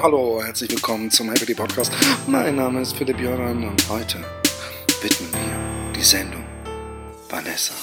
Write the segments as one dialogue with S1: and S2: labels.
S1: Hallo, herzlich willkommen zum Happy Podcast. Mein Name ist Philipp Joran und heute widmen wir die Sendung Vanessa.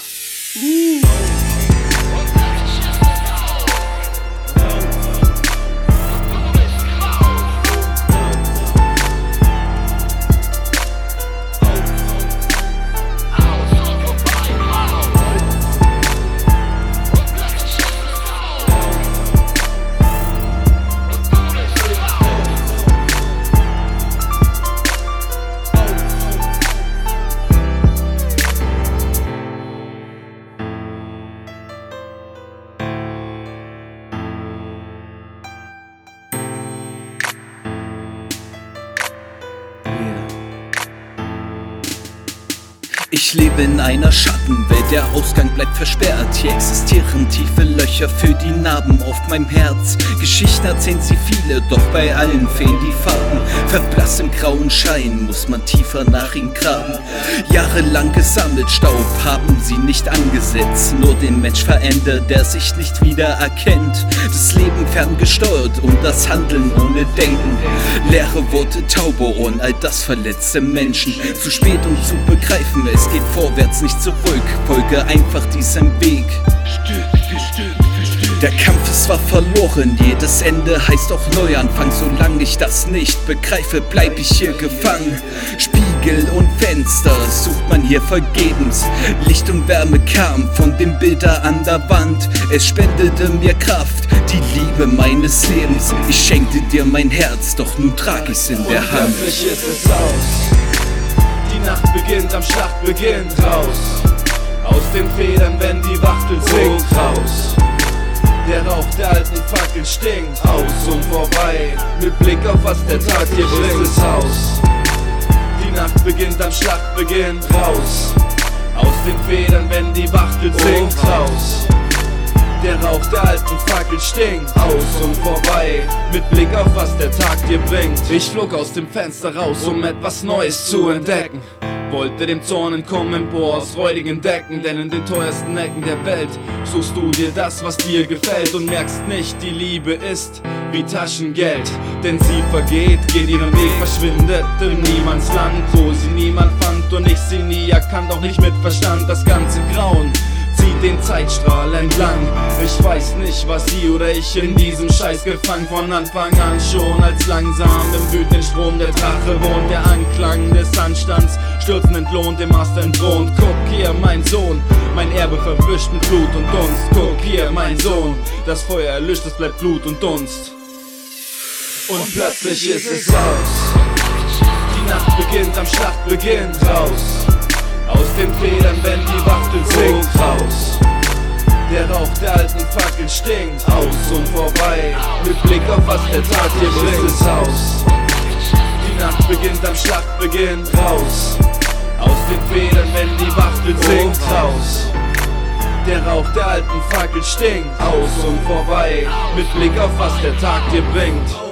S2: Ich lebe in einer Schattenwelt, der Ausgang bleibt versperrt. Hier existieren tiefe Löcher für die Narben auf meinem Herz. Geschichten erzählen sie viele, doch bei allen fehlen die Farben. Verblasst im grauen Schein muss man tiefer nach ihm graben. Jahrelang gesammelt Staub haben sie nicht angesetzt. Nur den Mensch verändert, der sich nicht wieder erkennt. Das Leben ferngesteuert und das Handeln ohne Denken. Leere Worte, taube Ohren, all das verletzte Menschen. Zu spät um zu begreifen, es geht vorwärts, nicht zurück. Folge einfach diesem Weg. Stück für Stück für Stück. Der Kampf ist zwar verloren, jedes Ende heißt auch Neuanfang. Solange ich das nicht begreife, bleib ich hier gefangen. Spiegel und Fenster sucht man hier vergebens. Licht und Wärme kam von den Bildern an der Wand. Es spendete mir Kraft, die Liebe meines Lebens. Ich schenkte dir mein Herz, doch nun trag ich's in der Hand.
S3: Plötzlich ist es aus. Die Nacht beginnt, am Schlacht beginnt raus. Aus den Federn, wenn die Wachtel singt raus. Der Rauch der alten Fackel stinkt aus und vorbei. Mit Blick auf was der Tag hier bringt. Ist es aus. Die Nacht beginnt, am Schlacht beginnt raus. Aus den Federn, wenn die Wachtel singt raus. Der Rauch der alten Fackel stinkt aus und vorbei. Mit Blick auf was der Tag dir bringt. Ich flog aus dem Fenster raus, um etwas Neues zu entdecken. Wollte dem Zorn entkommen, empor aus räudigen Decken, denn in den teuersten Ecken der Welt suchst du dir das, was dir gefällt und merkst nicht, die Liebe ist wie Taschengeld, denn sie vergeht, geht ihren Weg, verschwindet im Niemandsland, wo sie niemand fand und ich sie nie erkannt, auch nicht mit Verstand, das ganze Grauen zieht den Zeitstrahl entlang. Ich weiß nicht, was sie oder ich in diesem Scheiß gefangen von Anfang an schon als langsam im wütenden Strom der Drache wohnt. Der Anklang stürzen entlohnt, im Ast entthront. Guck hier, mein Sohn, mein Erbe verwischt mit Blut und Dunst. Guck hier, mein Sohn, das Feuer erlischt, es bleibt Blut und Dunst. Und plötzlich ist es aus. Die Nacht beginnt, am Schlacht beginnt raus. Aus den Federn, wenn die Wachtel singt raus. Der Rauch der alten Fackel stinkt aus und vorbei. Mit Blick auf was der Tag hier bringt, ist es aus. Die Nacht beginnt, am Schlacht beginnt raus. Aus den Federn, wenn die Wachtel singt raus. Der Rauch der alten Fackel stinkt aus und vorbei. Mit Blick auf was der Tag dir bringt.